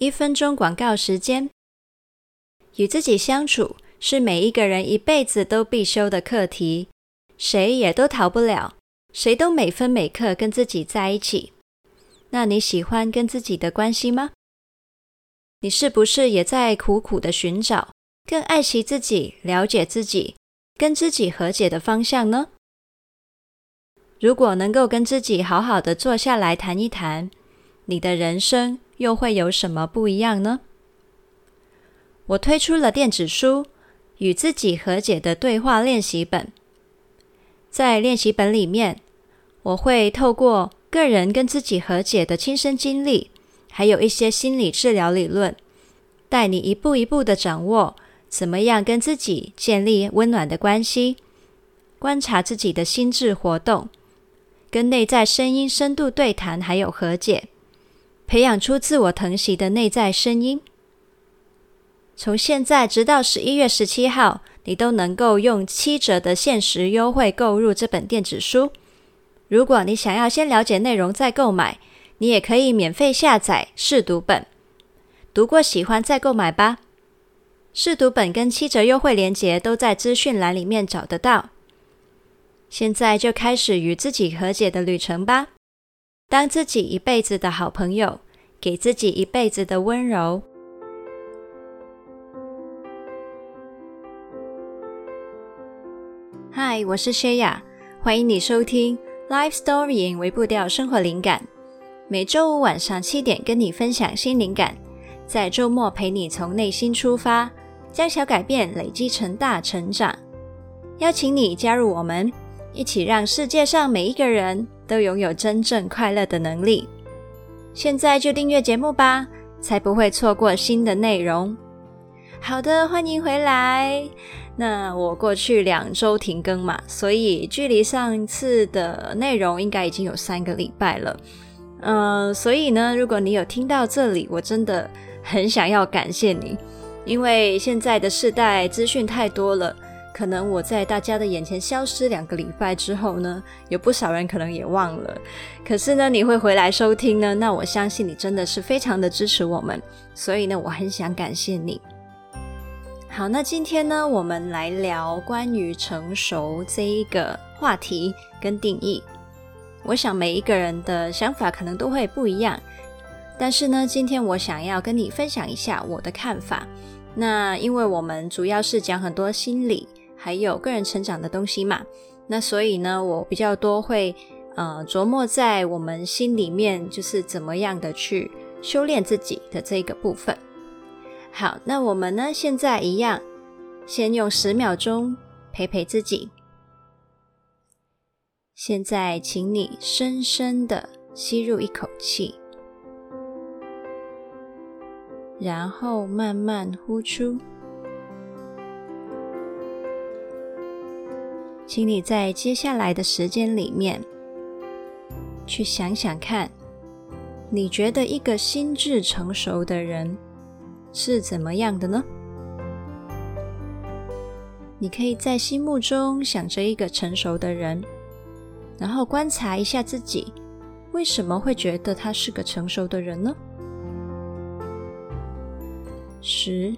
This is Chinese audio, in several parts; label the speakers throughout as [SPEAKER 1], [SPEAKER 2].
[SPEAKER 1] 一分钟广告时间。与自己相处是每一个人一辈子都必修的课题，谁也都逃不了，谁都每分每刻跟自己在一起。那你喜欢跟自己的关系吗？你是不是也在苦苦的寻找更爱惜自己、了解自己、跟自己和解的方向呢？如果能够跟自己好好的坐下来谈一谈，你的人生又会有什么不一样呢？我推出了电子书《与自己和解的对话练习本》。在练习本里面，我会透过个人跟自己和解的亲身经历，还有一些心理治疗理论，带你一步一步的掌握怎么样跟自己建立温暖的关系，观察自己的心智活动，跟内在声音深度对谈，还有和解，培养出自我疼惜的内在声音。从现在直到十一月十七号，你都能够用七折的限时优惠购入这本电子书。如果你想要先了解内容再购买，你也可以免费下载试读本，读过喜欢再购买吧。试读本跟七折优惠链接都在资讯栏里面找得到。现在就开始与自己和解的旅程吧，当自己一辈子的好朋友，给自己一辈子的温柔。嗨，我是谢雅，欢迎你收听《Life Story》微步调生活灵感。每周五晚上七点跟你分享新灵感，在周末陪你从内心出发，将小改变累积成大成长。邀请你加入我们，一起让世界上每一个人都拥有真正快乐的能力。现在就订阅节目吧，才不会错过新的内容。好的，欢迎回来。那我过去两周停更嘛，所以距离上次的内容应该已经有三个礼拜了。嗯、所以呢，如果你有听到这里，我真的很想要感谢你，因为现在的世代资讯太多了，可能我在大家的眼前消失两个礼拜之后呢，有不少人可能也忘了。可是呢，你会回来收听呢，那我相信你真的是非常的支持我们，所以呢，我很想感谢你。好，那今天呢，我们来聊关于成熟这一个话题跟定义。我想每一个人的想法可能都会不一样，但是呢，今天我想要跟你分享一下我的看法。那因为我们主要是讲很多心理还有个人成长的东西嘛，那所以呢，我比较多会呃琢磨在我们心里面，就是怎么样的去修炼自己的这个部分。好，那我们呢，现在一样，先用十秒钟陪陪自己。现在，请你深深的吸入一口气，然后慢慢呼出。请你在接下来的时间里面，去想想看，你觉得一个心智成熟的人，是怎么样的呢？你可以在心目中想着一个成熟的人，然后观察一下自己，为什么会觉得他是个成熟的人呢？十、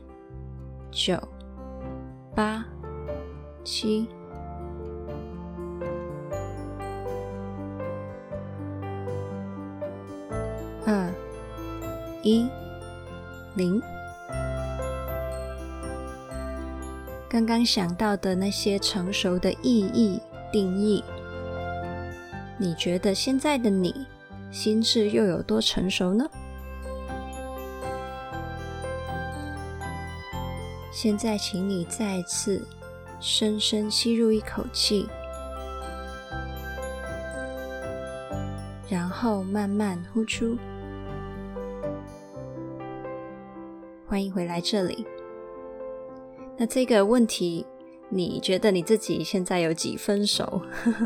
[SPEAKER 1] 九、八、七、一、零。刚刚想到的那些成熟的意义定义，你觉得现在的你心智又有多成熟呢？现在，请你再次深深吸入一口气，然后慢慢呼出。欢迎回来这里。那这个问题，你觉得你自己现在有几分熟？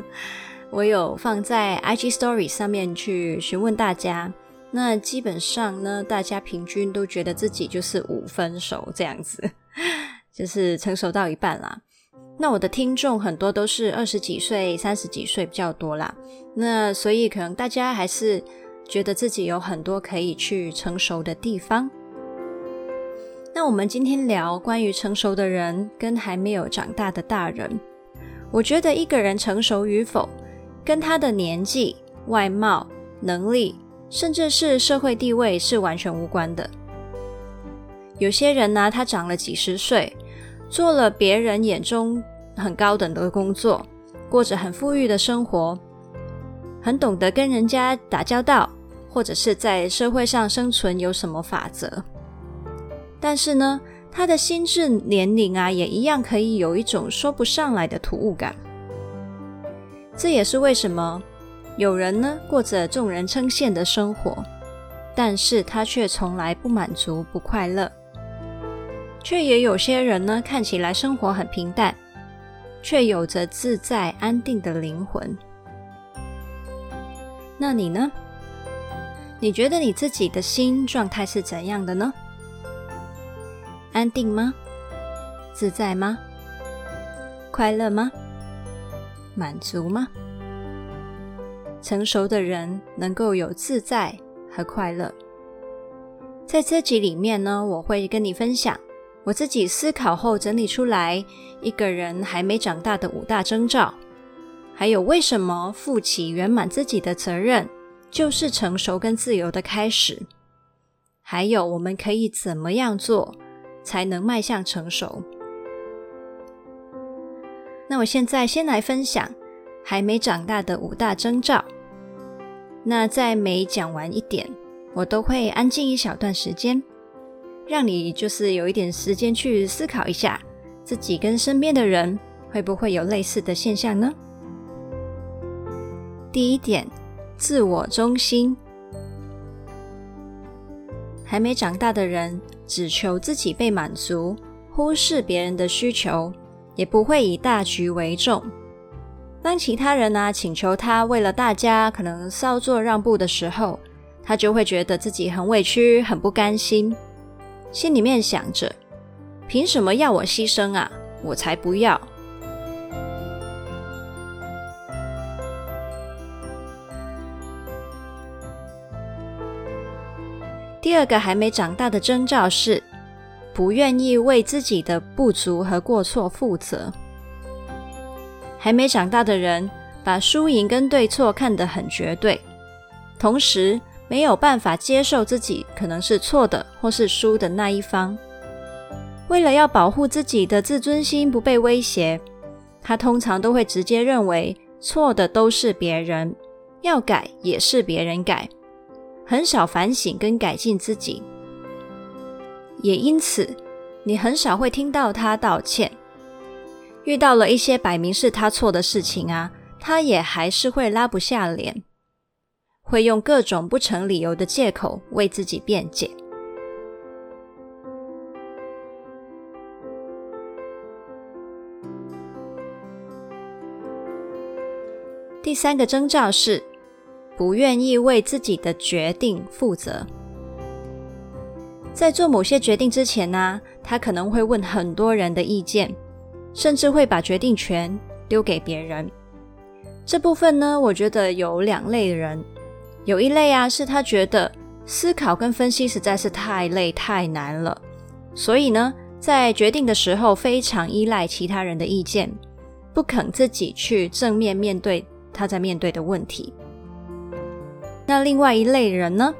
[SPEAKER 1] 我有放在 IG Story 上面去询问大家，那基本上呢，大家平均都觉得自己就是五分熟这样子，就是成熟到一半啦。那我的听众很多都是二十几岁、三十几岁比较多啦，那所以可能大家还是觉得自己有很多可以去成熟的地方。那我们今天聊关于成熟的人跟还没有长大的大人，我觉得一个人成熟与否，跟他的年纪、外貌、能力，甚至是社会地位是完全无关的。有些人呢，他长了几十岁，做了别人眼中很高等的工作，过着很富裕的生活，很懂得跟人家打交道，或者是在社会上生存有什么法则。但是呢，他的心智年龄啊，也一样可以有一种说不上来的突兀感。这也是为什么有人呢，过着众人称羡的生活，但是他却从来不满足、不快乐；却也有些人呢，看起来生活很平淡，却有着自在安定的灵魂。那你呢？你觉得你自己的心状态是怎样的呢？安定吗？自在吗？快乐吗？满足吗？成熟的人能够有自在和快乐。在这集里面呢，我会跟你分享我自己思考后整理出来一个人还没长大的五大征兆，还有为什么负起圆满自己的责任就是成熟跟自由的开始，还有我们可以怎么样做。才能迈向成熟。那我现在先来分享还没长大的五大征兆。那在每讲完一点，我都会安静一小段时间，让你就是有一点时间去思考一下，自己跟身边的人会不会有类似的现象呢？第一点，自我中心。还没长大的人，只求自己被满足，忽视别人的需求，也不会以大局为重。当其他人啊请求他为了大家可能稍作让步的时候，他就会觉得自己很委屈、很不甘心，心里面想着：凭什么要我牺牲啊？我才不要！第二个还没长大的征兆是，不愿意为自己的不足和过错负责。还没长大的人，把输赢跟对错看得很绝对，同时没有办法接受自己可能是错的或是输的那一方。为了要保护自己的自尊心不被威胁，他通常都会直接认为错的都是别人，要改也是别人改。很少反省跟改进自己，也因此，你很少会听到他道歉。遇到了一些摆明是他错的事情啊，他也还是会拉不下脸，会用各种不成理由的借口为自己辩解。第三个征兆是，不愿意为自己的决定负责，在做某些决定之前呢，他可能会问很多人的意见，甚至会把决定权丢给别人。这部分呢，我觉得有两类人，有一类啊，是他觉得思考跟分析实在是太累太难了，所以呢，在决定的时候非常依赖其他人的意见，不肯自己去正面面对他在面对的问题。那另外一类人呢，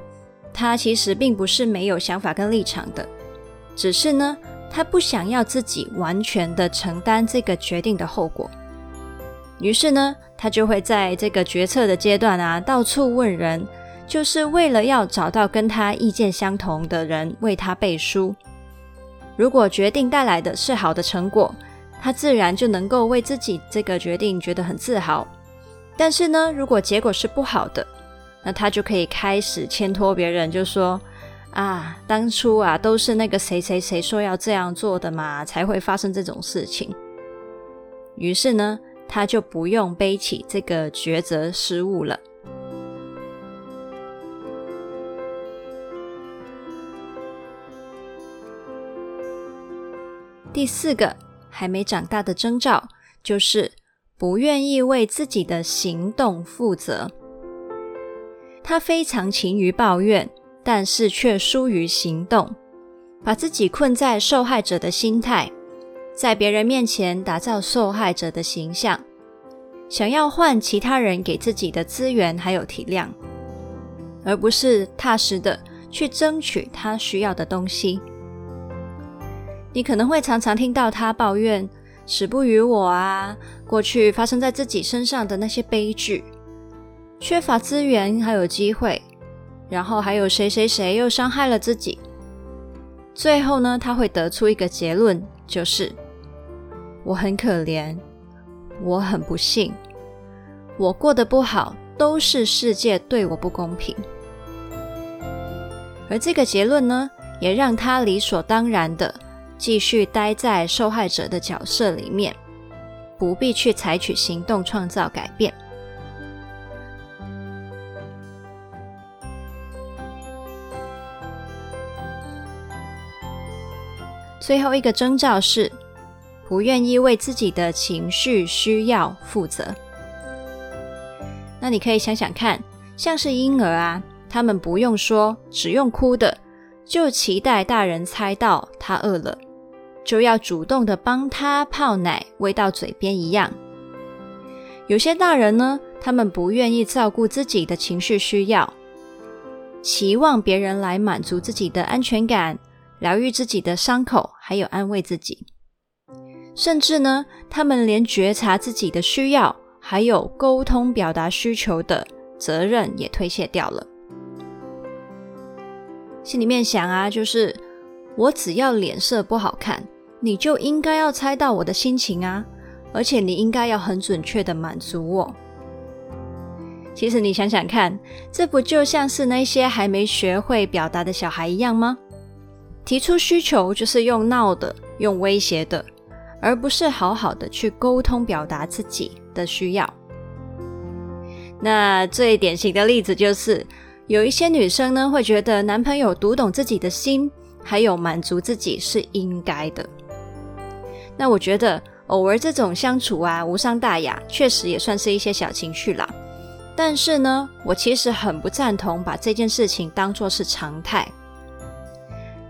[SPEAKER 1] 他其实并不是没有想法跟立场的，只是呢，他不想要自己完全的承担这个决定的后果，于是呢，他就会在这个决策的阶段啊，到处问人，就是为了要找到跟他意见相同的人为他背书。如果决定带来的是好的成果，他自然就能够为自己这个决定觉得很自豪。但是呢，如果结果是不好的，那他就可以开始牵拖别人，就说啊，当初啊都是那个谁谁谁说要这样做的嘛，才会发生这种事情。于是呢，他就不用背起这个抉择失误了。第四个还没长大的征兆，就是不愿意为自己的行动负责。他非常勤于抱怨，但是却疏于行动。把自己困在受害者的心态，在别人面前打造受害者的形象，想要换其他人给自己的资源还有体谅，而不是踏实的去争取他需要的东西。你可能会常常听到他抱怨死不与我啊，过去发生在自己身上的那些悲剧，缺乏资源还有机会，然后还有谁谁谁又伤害了自己。最后呢，他会得出一个结论，就是我很可怜，我很不幸，我过得不好，都是世界对我不公平。而这个结论呢，也让他理所当然的继续待在受害者的角色里面，不必去采取行动创造改变。最后一个征兆是不愿意为自己的情绪需要负责。那你可以想想看，像是婴儿啊，他们不用说，只用哭的，就期待大人猜到他饿了，就要主动的帮他泡奶喂到嘴边一样。有些大人呢，他们不愿意照顾自己的情绪需要，期望别人来满足自己的安全感。疗愈自己的伤口，还有安慰自己，甚至呢，他们连觉察自己的需要，还有沟通表达需求的责任也推卸掉了。心里面想啊，就是我只要脸色不好看，你就应该要猜到我的心情啊，而且你应该要很准确的满足我。其实你想想看，这不就像是那些还没学会表达的小孩一样吗？提出需求就是用闹的、用威胁的，而不是好好的去沟通表达自己的需要。那最典型的例子就是，有一些女生呢会觉得男朋友读懂自己的心，还有满足自己是应该的。那我觉得偶尔这种相处啊，无伤大雅，确实也算是一些小情绪啦。但是呢，我其实很不赞同把这件事情当作是常态。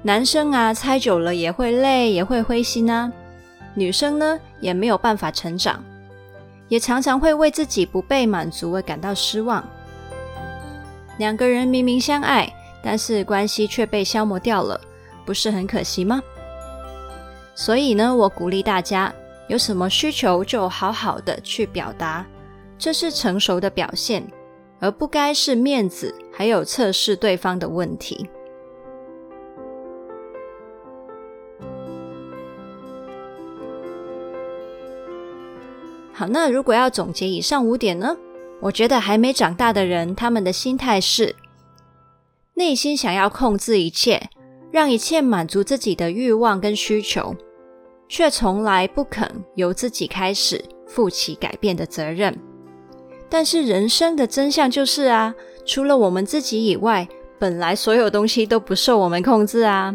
[SPEAKER 1] 男生啊，猜久了也会累，也会灰心啊。女生呢，也没有办法成长，也常常会为自己不被满足而感到失望。两个人明明相爱，但是关系却被消磨掉了，不是很可惜吗？所以呢，我鼓励大家，有什么需求就好好的去表达，这是成熟的表现，而不该是面子还有测试对方的问题。好，那如果要总结以上五点呢？我觉得还没长大的人，他们的心态是内心想要控制一切，让一切满足自己的欲望跟需求，却从来不肯由自己开始负起改变的责任。但是人生的真相就是啊，除了我们自己以外，本来所有东西都不受我们控制啊。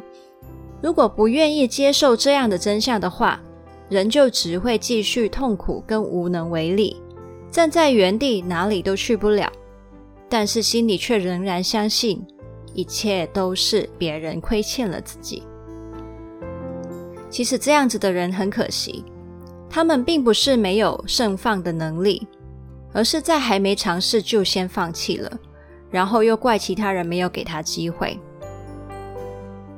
[SPEAKER 1] 如果不愿意接受这样的真相的话，人就只会继续痛苦跟无能为力，站在原地哪里都去不了，但是心里却仍然相信一切都是别人亏欠了自己。其实这样子的人很可惜，他们并不是没有盛放的能力，而是在还没尝试就先放弃了，然后又怪其他人没有给他机会。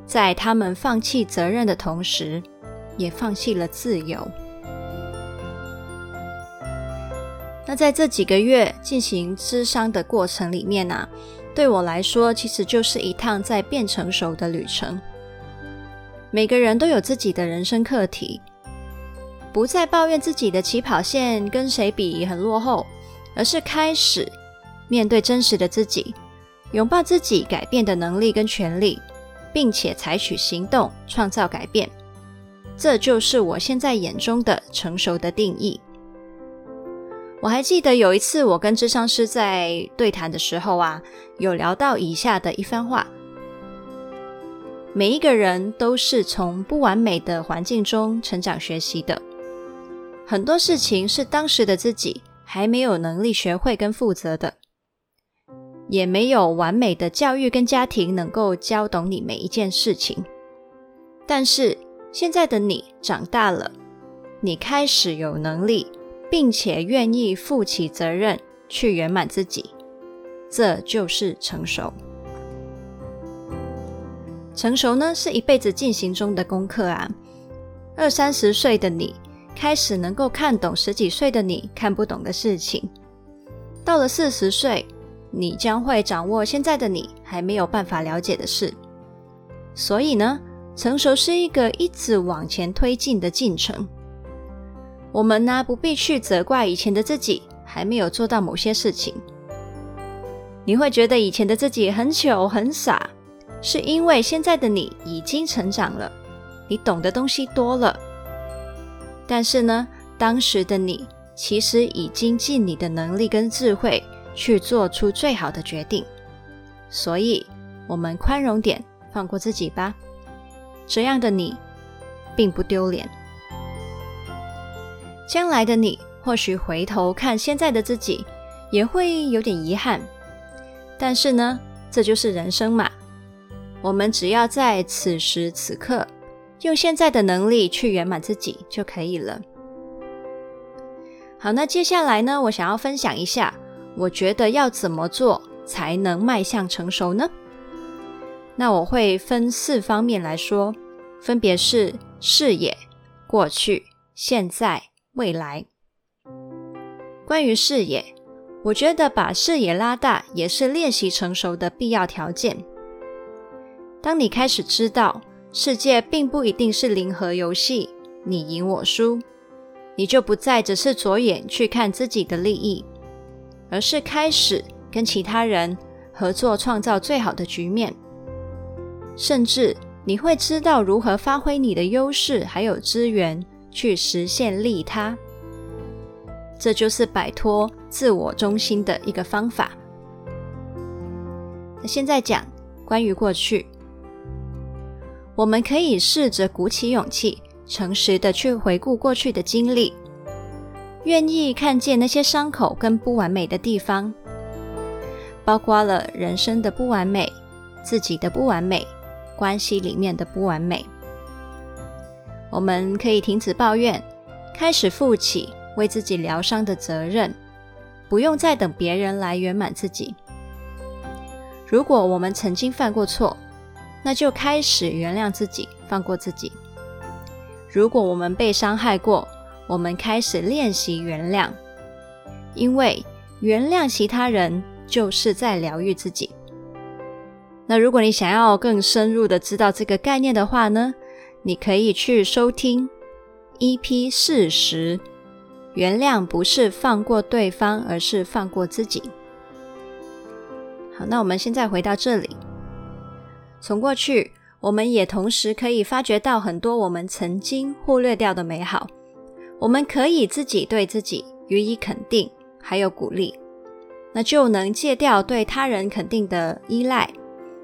[SPEAKER 1] 在他们放弃责任的同时，也放弃了自由。那在这几个月进行咨商的过程里面呢、对我来说，其实就是一趟在变成熟的旅程。每个人都有自己的人生课题，不再抱怨自己的起跑线跟谁比很落后，而是开始面对真实的自己，拥抱自己改变的能力跟权利，并且采取行动，创造改变。这就是我现在眼中的成熟的定义。我还记得有一次，我跟智商师在对谈的时候啊，有聊到以下的一番话：每一个人都是从不完美的环境中成长学习的，很多事情是当时的自己还没有能力学会跟负责的，也没有完美的教育跟家庭能够教懂你每一件事情。但是现在的你长大了，你开始有能力，并且愿意负起责任去圆满自己，这就是成熟。成熟呢，是一辈子进行中的功课啊。二三十岁的你开始能够看懂十几岁的你看不懂的事情，到了四十岁，你将会掌握现在的你还没有办法了解的事。所以呢，成熟是一个一直往前推进的进程。我们呢，不必去责怪以前的自己还没有做到某些事情。你会觉得以前的自己很糗很傻。是因为现在的你已经成长了，你懂的东西多了。但是呢，当时的你其实已经尽你的能力跟智慧去做出最好的决定。所以，我们宽容点，放过自己吧。这样的你并不丢脸。将来的你或许回头看现在的自己，也会有点遗憾。但是呢，这就是人生嘛。我们只要在此时此刻，用现在的能力去圆满自己就可以了。好，那接下来呢，我想要分享一下，我觉得要怎么做才能迈向成熟呢？那我会分四方面来说，分别是视野、过去、现在、未来。关于视野，我觉得把视野拉大也是练习成熟的必要条件。当你开始知道世界并不一定是零和游戏，你赢我输，你就不再只是着眼去看自己的利益，而是开始跟其他人合作，创造最好的局面。甚至你会知道如何发挥你的优势还有资源去实现利他。这就是摆脱自我中心的一个方法。那现在讲关于过去。我们可以试着鼓起勇气，诚实的去回顾过去的经历，愿意看见那些伤口跟不完美的地方，包括了人生的不完美、自己的不完美、关系里面的不完美。我们可以停止抱怨，开始负起为自己疗伤的责任，不用再等别人来圆满自己。如果我们曾经犯过错，那就开始原谅自己，放过自己。如果我们被伤害过，我们开始练习原谅，因为原谅其他人就是在疗愈自己。那如果你想要更深入的知道这个概念的话呢，你可以去收听 EP 四十。原谅不是放过对方，而是放过自己。好，那我们现在回到这里。从过去，我们也同时可以发掘到很多我们曾经忽略掉的美好。我们可以自己对自己予以肯定，还有鼓励，那就能戒掉对他人肯定的依赖，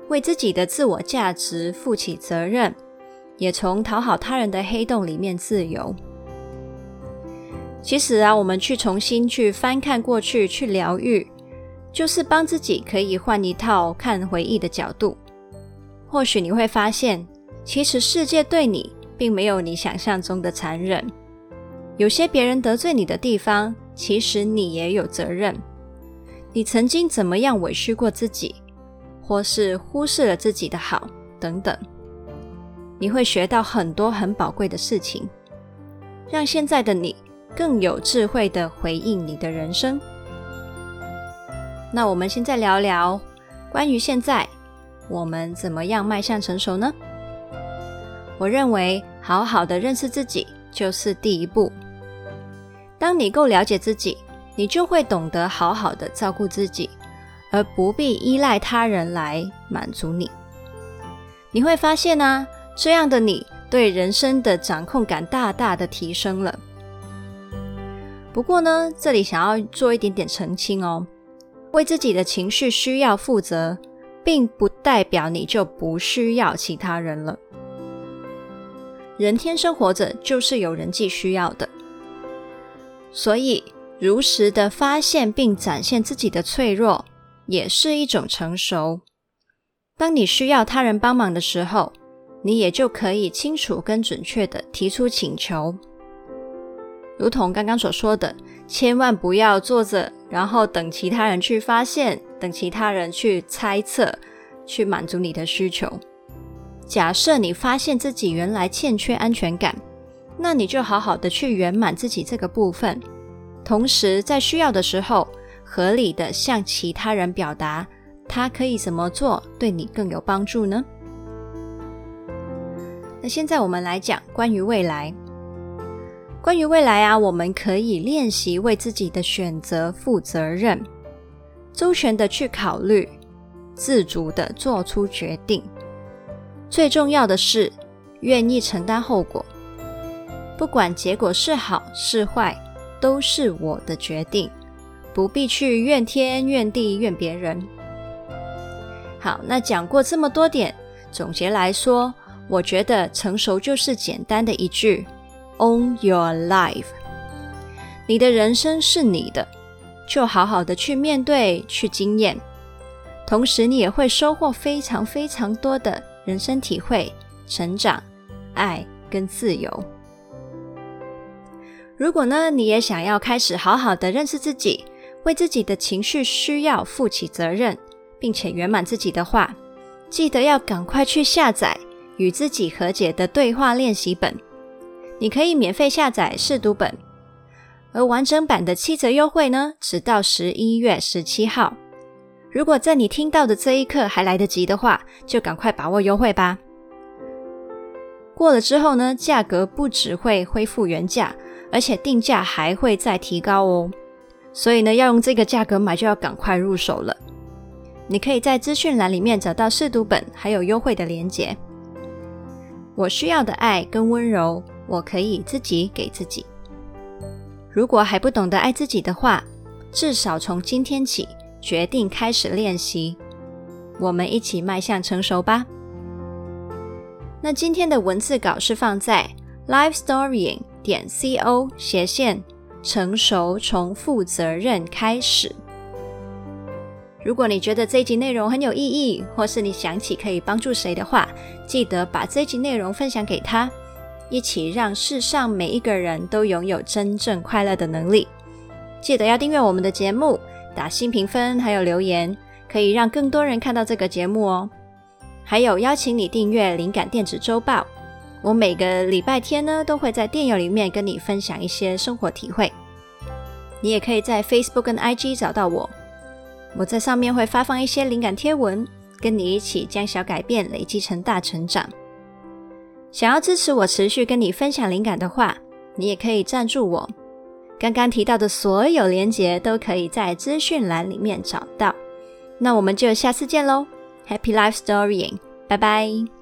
[SPEAKER 1] 为自己的自我价值负起责任，也从讨好他人的黑洞里面自由。其实啊，我们去重新去翻看过去，去疗愈，就是帮自己可以换一套看回忆的角度。或许你会发现，其实世界对你并没有你想象中的残忍。有些别人得罪你的地方，其实你也有责任。你曾经怎么样委屈过自己，或是忽视了自己的好，等等。你会学到很多很宝贵的事情，让现在的你更有智慧地回应你的人生。那我们现在聊聊关于现在。我们怎么样迈向成熟呢？我认为，好好的认识自己就是第一步。当你够了解自己，你就会懂得好好的照顾自己，而不必依赖他人来满足你。你会发现呢，这样的你对人生的掌控感大大的提升了。不过呢，这里想要做一点点澄清哦，为自己的情绪需要负责。并不代表你就不需要其他人了。人天生活着就是有人际需要的，所以如实的发现并展现自己的脆弱，也是一种成熟。当你需要他人帮忙的时候，你也就可以清楚跟准确地提出请求。如同刚刚所说的，千万不要坐着，然后等其他人去发现，等其他人去猜测，去满足你的需求。假设你发现自己原来欠缺安全感，那你就好好的去圆满自己这个部分，同时在需要的时候，合理的向其他人表达，他可以怎么做对你更有帮助呢？那现在我们来讲关于未来。关于未来啊，我们可以练习为自己的选择负责任，周全的去考虑，自主的做出决定。最重要的是，愿意承担后果，不管结果是好是坏，都是我的决定。不必去怨天怨地怨别人。好，那讲过这么多点，总结来说，我觉得成熟就是简单的一句：Own your life。你的人生是你的，就好好的去面对、去经验，同时你也会收获非常非常多的人生体会、成长、爱跟自由。如果呢，你也想要开始好好的认识自己。为自己的情绪需要负起责任，并且圆满自己的话，记得要赶快去下载与自己和解的对话练习本。你可以免费下载试读本，而完整版的七折优惠呢，直到十一月十七号。如果在你听到的这一刻还来得及的话，就赶快把握优惠吧。过了之后呢，价格不只会恢复原价，而且定价还会再提高哦。所以呢，要用这个价格买，就要赶快入手了。你可以在资讯栏里面找到试读本，还有优惠的链接。我需要的爱跟温柔，我可以自己给自己。如果还不懂得爱自己的话，至少从今天起决定开始练习。我们一起迈向成熟吧。那今天的文字稿是放在 livestorying 点 co 斜线。成熟从负责任开始。如果你觉得这一集内容很有意义，或是你想起可以帮助谁的话，记得把这一集内容分享给他，一起让世上每一个人都拥有真正快乐的能力。记得要订阅我们的节目，打新评分，还有留言，可以让更多人看到这个节目哦。还有邀请你订阅灵感电子周报。我每个礼拜天呢，都会在电邮里面跟你分享一些生活体会。你也可以在 Facebook 跟 IG 找到我，我在上面会发放一些灵感贴文，跟你一起将小改变累积成大成长。想要支持我持续跟你分享灵感的话，你也可以赞助我。刚刚提到的所有连结都可以在资讯栏里面找到。那我们就下次见喽，Happy Life Storying，拜拜。